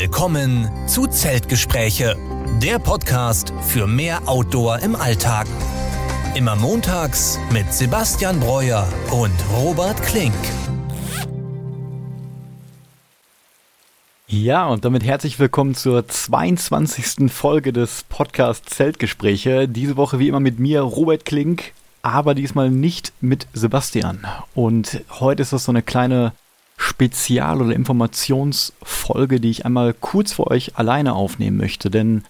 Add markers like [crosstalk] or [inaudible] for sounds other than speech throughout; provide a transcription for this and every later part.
Willkommen zu Zeltgespräche, der Podcast für mehr Outdoor im Alltag. Immer montags mit Sebastian Breuer und Robert Klink. Ja, und damit herzlich willkommen zur 22. Folge des Podcasts Zeltgespräche. Diese Woche wie immer mit mir, Robert Klink, aber diesmal nicht mit Sebastian. Und heute ist das so eine kleine Spezial- oder Informationsfolge, die ich einmal kurz für euch alleine aufnehmen möchte. Denn,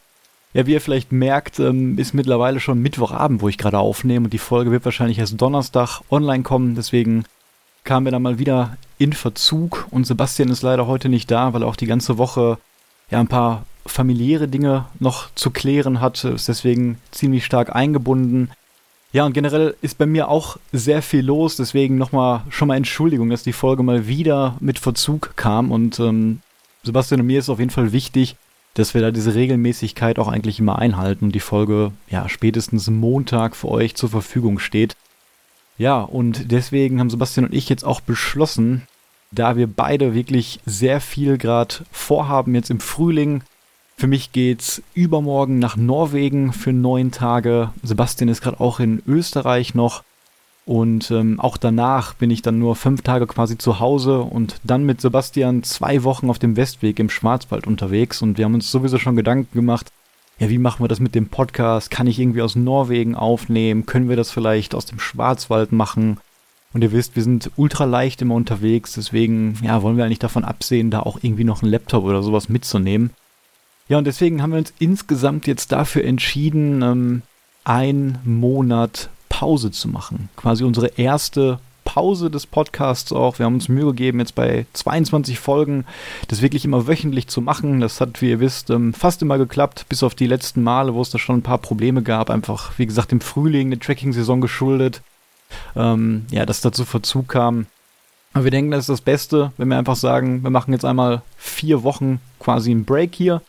ja, wie ihr vielleicht merkt, ähm, ist mittlerweile schon Mittwochabend, wo ich gerade aufnehme und die Folge wird wahrscheinlich erst Donnerstag online kommen. Deswegen kamen wir dann mal wieder in Verzug und Sebastian ist leider heute nicht da, weil er auch die ganze Woche ja ein paar familiäre Dinge noch zu klären hat, ist deswegen ziemlich stark eingebunden. Ja, und generell ist bei mir auch sehr viel los, deswegen nochmal schon mal Entschuldigung, dass die Folge mal wieder mit Verzug kam. Und ähm, Sebastian und mir ist auf jeden Fall wichtig, dass wir da diese Regelmäßigkeit auch eigentlich immer einhalten und die Folge ja spätestens Montag für euch zur Verfügung steht. Ja, und deswegen haben Sebastian und ich jetzt auch beschlossen, da wir beide wirklich sehr viel gerade vorhaben jetzt im Frühling, für mich geht's übermorgen nach Norwegen für neun Tage. Sebastian ist gerade auch in Österreich noch. Und ähm, auch danach bin ich dann nur fünf Tage quasi zu Hause und dann mit Sebastian zwei Wochen auf dem Westweg im Schwarzwald unterwegs. Und wir haben uns sowieso schon Gedanken gemacht, ja, wie machen wir das mit dem Podcast? Kann ich irgendwie aus Norwegen aufnehmen? Können wir das vielleicht aus dem Schwarzwald machen? Und ihr wisst, wir sind ultra leicht immer unterwegs, deswegen ja, wollen wir eigentlich davon absehen, da auch irgendwie noch einen Laptop oder sowas mitzunehmen. Ja, und deswegen haben wir uns insgesamt jetzt dafür entschieden, ähm, einen Monat Pause zu machen. Quasi unsere erste Pause des Podcasts auch. Wir haben uns Mühe gegeben, jetzt bei 22 Folgen das wirklich immer wöchentlich zu machen. Das hat, wie ihr wisst, ähm, fast immer geklappt, bis auf die letzten Male, wo es da schon ein paar Probleme gab. Einfach, wie gesagt, im Frühling eine Tracking-Saison geschuldet. Ähm, ja, dass dazu Verzug kam. Aber wir denken, das ist das Beste, wenn wir einfach sagen, wir machen jetzt einmal vier Wochen quasi einen Break hier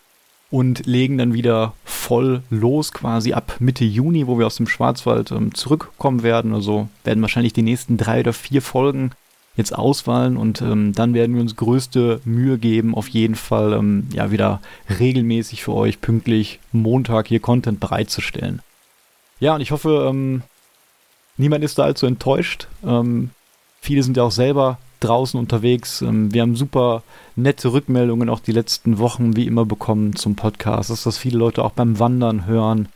und legen dann wieder voll los quasi ab Mitte Juni, wo wir aus dem Schwarzwald ähm, zurückkommen werden. Also werden wahrscheinlich die nächsten drei oder vier Folgen jetzt auswahlen und ähm, dann werden wir uns größte Mühe geben, auf jeden Fall ähm, ja wieder regelmäßig für euch pünktlich Montag hier Content bereitzustellen. Ja, und ich hoffe, ähm, niemand ist da allzu enttäuscht. Ähm, viele sind ja auch selber draußen unterwegs. Ähm, wir haben super nette Rückmeldungen auch die letzten Wochen wie immer bekommen zum Podcast, dass das viele Leute auch beim Wandern hören.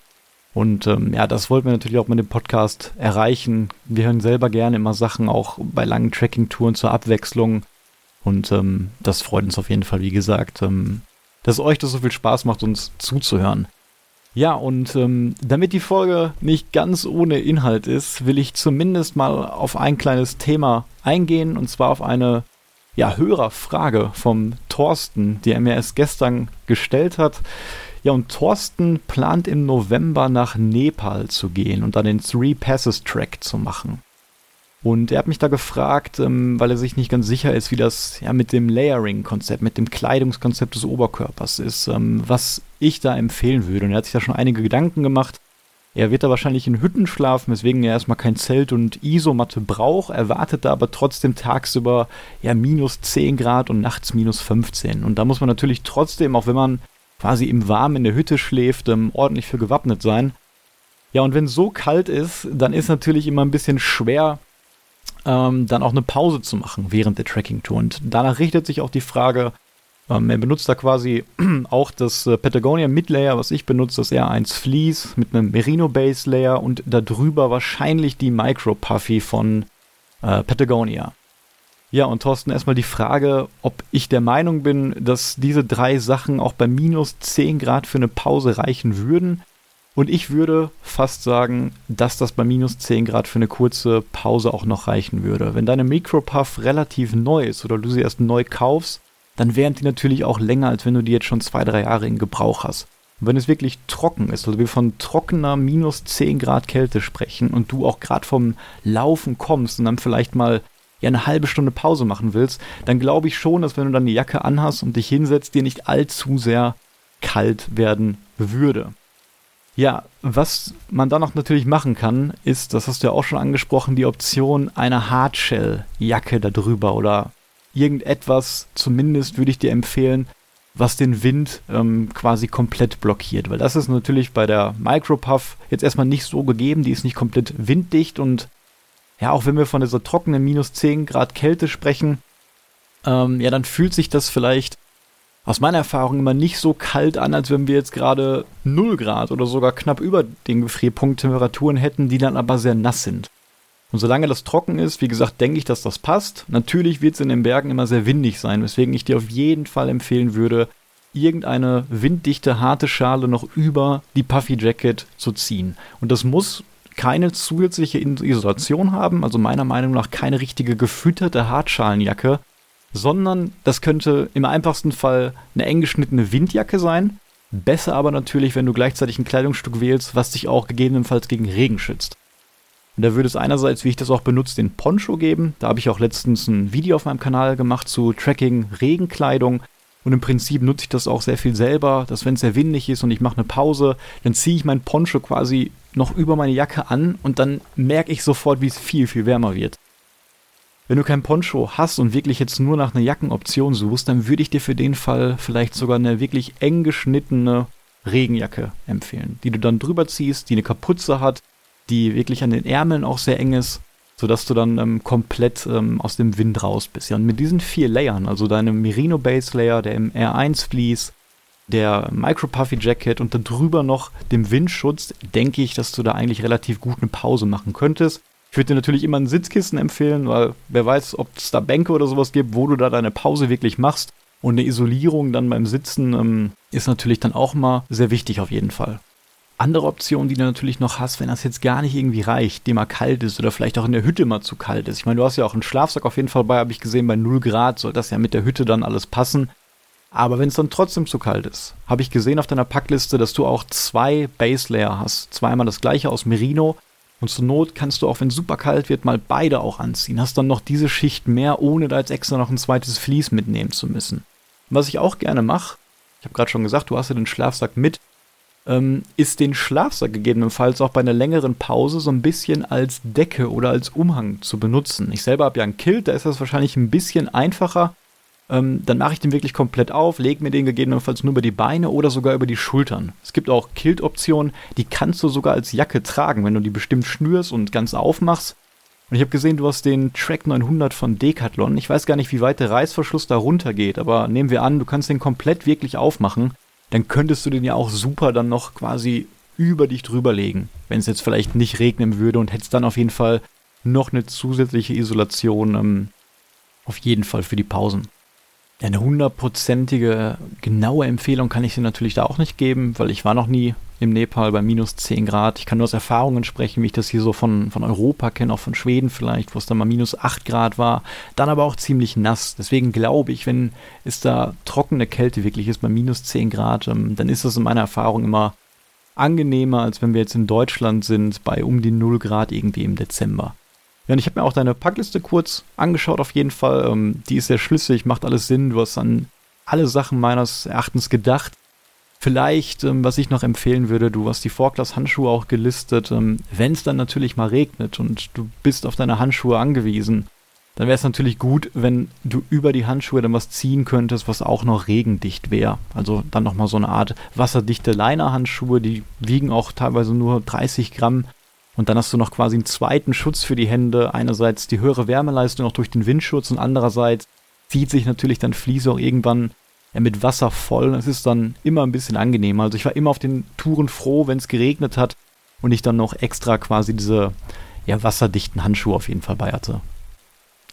Und ähm, ja, das wollten wir natürlich auch mit dem Podcast erreichen. Wir hören selber gerne immer Sachen, auch bei langen Tracking-Touren zur Abwechslung. Und ähm, das freut uns auf jeden Fall, wie gesagt, ähm, dass euch das so viel Spaß macht, uns zuzuhören. Ja, und ähm, damit die Folge nicht ganz ohne Inhalt ist, will ich zumindest mal auf ein kleines Thema eingehen, und zwar auf eine ja, Hörerfrage vom Thorsten, die er mir erst gestern gestellt hat. Ja, und Thorsten plant im November nach Nepal zu gehen und dann den Three Passes Track zu machen. Und er hat mich da gefragt, ähm, weil er sich nicht ganz sicher ist, wie das ja mit dem Layering-Konzept, mit dem Kleidungskonzept des Oberkörpers ist, ähm, was ich da empfehlen würde. Und er hat sich da schon einige Gedanken gemacht. Er wird da wahrscheinlich in Hütten schlafen, weswegen er erstmal kein Zelt und Isomatte braucht, erwartet da aber trotzdem tagsüber ja minus 10 Grad und nachts minus 15. Und da muss man natürlich trotzdem, auch wenn man quasi im Warmen in der Hütte schläft, ähm, ordentlich für gewappnet sein. Ja, und wenn es so kalt ist, dann ist natürlich immer ein bisschen schwer, ähm, dann auch eine Pause zu machen während der Tracking-Tour. Und danach richtet sich auch die Frage, ähm, er benutzt da quasi [clears throat] auch das äh, Patagonia Mid-Layer, was ich benutze, das R1 Fleece mit einem Merino Base Layer und darüber wahrscheinlich die Micro Puffy von äh, Patagonia. Ja, und Thorsten, erstmal die Frage, ob ich der Meinung bin, dass diese drei Sachen auch bei minus 10 Grad für eine Pause reichen würden und ich würde fast sagen, dass das bei minus 10 Grad für eine kurze Pause auch noch reichen würde. Wenn deine Micropuff relativ neu ist oder du sie erst neu kaufst, dann wären die natürlich auch länger, als wenn du die jetzt schon zwei, drei Jahre in Gebrauch hast. Und wenn es wirklich trocken ist, also wir von trockener minus 10 Grad Kälte sprechen und du auch gerade vom Laufen kommst und dann vielleicht mal ja eine halbe Stunde Pause machen willst, dann glaube ich schon, dass wenn du dann die Jacke anhast und dich hinsetzt, dir nicht allzu sehr kalt werden würde. Ja, was man dann noch natürlich machen kann, ist, das hast du ja auch schon angesprochen, die Option einer Hardshell-Jacke darüber oder irgendetwas, zumindest würde ich dir empfehlen, was den Wind ähm, quasi komplett blockiert. Weil das ist natürlich bei der Micropuff jetzt erstmal nicht so gegeben. Die ist nicht komplett winddicht und ja, auch wenn wir von dieser trockenen minus 10 Grad Kälte sprechen, ähm, ja, dann fühlt sich das vielleicht aus meiner Erfahrung immer nicht so kalt an, als wenn wir jetzt gerade 0 Grad oder sogar knapp über den Gefrierpunkt Temperaturen hätten, die dann aber sehr nass sind. Und solange das trocken ist, wie gesagt, denke ich, dass das passt. Natürlich wird es in den Bergen immer sehr windig sein, weswegen ich dir auf jeden Fall empfehlen würde, irgendeine winddichte, harte Schale noch über die Puffy Jacket zu ziehen. Und das muss keine zusätzliche Isolation haben, also meiner Meinung nach keine richtige gefütterte Hartschalenjacke, sondern das könnte im einfachsten Fall eine eng geschnittene Windjacke sein. Besser aber natürlich, wenn du gleichzeitig ein Kleidungsstück wählst, was dich auch gegebenenfalls gegen Regen schützt. Und da würde es einerseits, wie ich das auch benutze, den Poncho geben. Da habe ich auch letztens ein Video auf meinem Kanal gemacht zu Tracking Regenkleidung. Und im Prinzip nutze ich das auch sehr viel selber, dass wenn es sehr windig ist und ich mache eine Pause, dann ziehe ich meinen Poncho quasi noch über meine Jacke an und dann merke ich sofort, wie es viel, viel wärmer wird. Wenn du kein Poncho hast und wirklich jetzt nur nach einer Jackenoption suchst, dann würde ich dir für den Fall vielleicht sogar eine wirklich eng geschnittene Regenjacke empfehlen, die du dann drüber ziehst, die eine Kapuze hat, die wirklich an den Ärmeln auch sehr eng ist, sodass du dann ähm, komplett ähm, aus dem Wind raus bist. Ja, und mit diesen vier Layern, also deinem Merino Base Layer, der im R1 Fleece, der Micro Puffy Jacket und dann drüber noch dem Windschutz, denke ich, dass du da eigentlich relativ gut eine Pause machen könntest. Ich würde dir natürlich immer ein Sitzkissen empfehlen, weil wer weiß, ob es da Bänke oder sowas gibt, wo du da deine Pause wirklich machst. Und eine Isolierung dann beim Sitzen ähm, ist natürlich dann auch mal sehr wichtig auf jeden Fall. Andere Option, die du natürlich noch hast, wenn das jetzt gar nicht irgendwie reicht, dir mal kalt ist oder vielleicht auch in der Hütte mal zu kalt ist. Ich meine, du hast ja auch einen Schlafsack auf jeden Fall bei, habe ich gesehen, bei 0 Grad soll das ja mit der Hütte dann alles passen. Aber wenn es dann trotzdem zu kalt ist, habe ich gesehen auf deiner Packliste, dass du auch zwei Base Layer hast. Zweimal das gleiche aus Merino. Und zur Not kannst du auch, wenn es super kalt wird, mal beide auch anziehen. Hast dann noch diese Schicht mehr, ohne da jetzt extra noch ein zweites Vlies mitnehmen zu müssen. was ich auch gerne mache, ich habe gerade schon gesagt, du hast ja den Schlafsack mit, ähm, ist den Schlafsack gegebenenfalls auch bei einer längeren Pause so ein bisschen als Decke oder als Umhang zu benutzen. Ich selber habe ja ein Kilt, da ist das wahrscheinlich ein bisschen einfacher. Ähm, dann mache ich den wirklich komplett auf, lege mir den gegebenenfalls nur über die Beine oder sogar über die Schultern. Es gibt auch Kilt-Optionen, die kannst du sogar als Jacke tragen, wenn du die bestimmt schnürst und ganz aufmachst. Und ich habe gesehen, du hast den Track 900 von Decathlon. Ich weiß gar nicht, wie weit der Reißverschluss da runter geht, aber nehmen wir an, du kannst den komplett wirklich aufmachen dann könntest du den ja auch super dann noch quasi über dich drüber legen, wenn es jetzt vielleicht nicht regnen würde und hättest dann auf jeden Fall noch eine zusätzliche Isolation ähm, auf jeden Fall für die Pausen. Eine hundertprozentige genaue Empfehlung kann ich dir natürlich da auch nicht geben, weil ich war noch nie im Nepal bei minus 10 Grad. Ich kann nur aus Erfahrungen sprechen, wie ich das hier so von, von Europa kenne, auch von Schweden vielleicht, wo es dann mal minus 8 Grad war. Dann aber auch ziemlich nass. Deswegen glaube ich, wenn es da trockene Kälte wirklich ist bei minus 10 Grad, ähm, dann ist das in meiner Erfahrung immer angenehmer, als wenn wir jetzt in Deutschland sind bei um die 0 Grad irgendwie im Dezember. Ja, und ich habe mir auch deine Packliste kurz angeschaut, auf jeden Fall. Ähm, die ist sehr schlüssig, macht alles Sinn. Du hast an alle Sachen meines Erachtens gedacht. Vielleicht, ähm, was ich noch empfehlen würde, du hast die Vorklass-Handschuhe auch gelistet. Ähm, Wenn es dann natürlich mal regnet und du bist auf deine Handschuhe angewiesen, dann wäre es natürlich gut, wenn du über die Handschuhe dann was ziehen könntest, was auch noch regendicht wäre. Also dann nochmal so eine Art wasserdichte Liner-Handschuhe, die wiegen auch teilweise nur 30 Gramm. Und dann hast du noch quasi einen zweiten Schutz für die Hände. Einerseits die höhere Wärmeleistung auch durch den Windschutz und andererseits zieht sich natürlich dann Fliese auch irgendwann ja, mit Wasser voll. Es ist dann immer ein bisschen angenehmer. Also ich war immer auf den Touren froh, wenn es geregnet hat und ich dann noch extra quasi diese ja, wasserdichten Handschuhe auf jeden Fall bei hatte.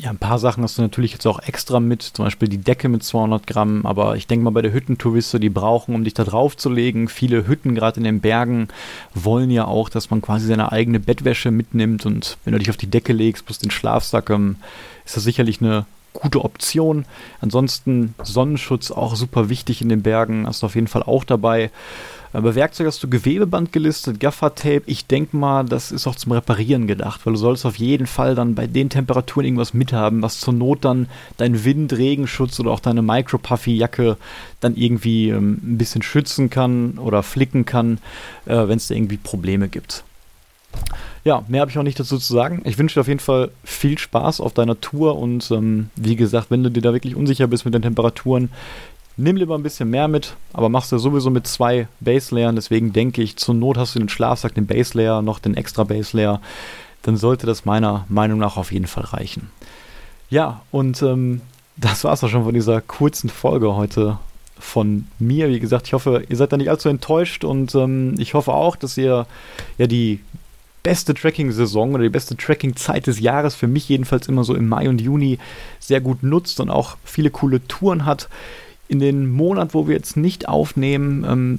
Ja, ein paar Sachen hast du natürlich jetzt auch extra mit, zum Beispiel die Decke mit 200 Gramm, aber ich denke mal bei der Hüttentouriste, die brauchen, um dich da drauf zu legen. Viele Hütten, gerade in den Bergen, wollen ja auch, dass man quasi seine eigene Bettwäsche mitnimmt und wenn du dich auf die Decke legst, plus den Schlafsack, ähm, ist das sicherlich eine gute Option. Ansonsten Sonnenschutz auch super wichtig in den Bergen, hast du auf jeden Fall auch dabei. Bei Werkzeug hast du Gewebeband gelistet, Gaffertape. Ich denke mal, das ist auch zum Reparieren gedacht, weil du sollst auf jeden Fall dann bei den Temperaturen irgendwas mithaben, was zur Not dann dein Wind, Regenschutz oder auch deine Micro-Puffy-Jacke dann irgendwie ähm, ein bisschen schützen kann oder flicken kann, äh, wenn es da irgendwie Probleme gibt. Ja, mehr habe ich auch nicht dazu zu sagen. Ich wünsche dir auf jeden Fall viel Spaß auf deiner Tour und ähm, wie gesagt, wenn du dir da wirklich unsicher bist mit den Temperaturen, nimm lieber ein bisschen mehr mit, aber machst du sowieso mit zwei Base-Layern, deswegen denke ich, zur Not hast du den Schlafsack, den Base-Layer, noch den extra Base-Layer, dann sollte das meiner Meinung nach auf jeden Fall reichen. Ja, und ähm, das war es auch schon von dieser kurzen Folge heute von mir. Wie gesagt, ich hoffe, ihr seid da nicht allzu enttäuscht und ähm, ich hoffe auch, dass ihr ja die beste Tracking-Saison oder die beste Tracking-Zeit des Jahres, für mich jedenfalls immer so im Mai und Juni, sehr gut nutzt und auch viele coole Touren hat. In den Monat, wo wir jetzt nicht aufnehmen, ähm,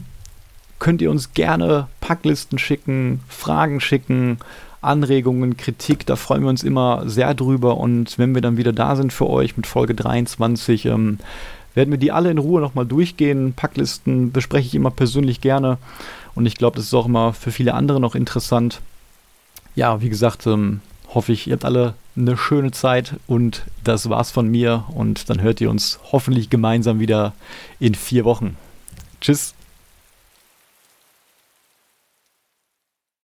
könnt ihr uns gerne Packlisten schicken, Fragen schicken, Anregungen, Kritik, da freuen wir uns immer sehr drüber. Und wenn wir dann wieder da sind für euch mit Folge 23, ähm, werden wir die alle in Ruhe nochmal durchgehen. Packlisten bespreche ich immer persönlich gerne. Und ich glaube, das ist auch immer für viele andere noch interessant. Ja, wie gesagt, ähm, hoffe ich, ihr habt alle eine schöne Zeit und das war's von mir. Und dann hört ihr uns hoffentlich gemeinsam wieder in vier Wochen. Tschüss.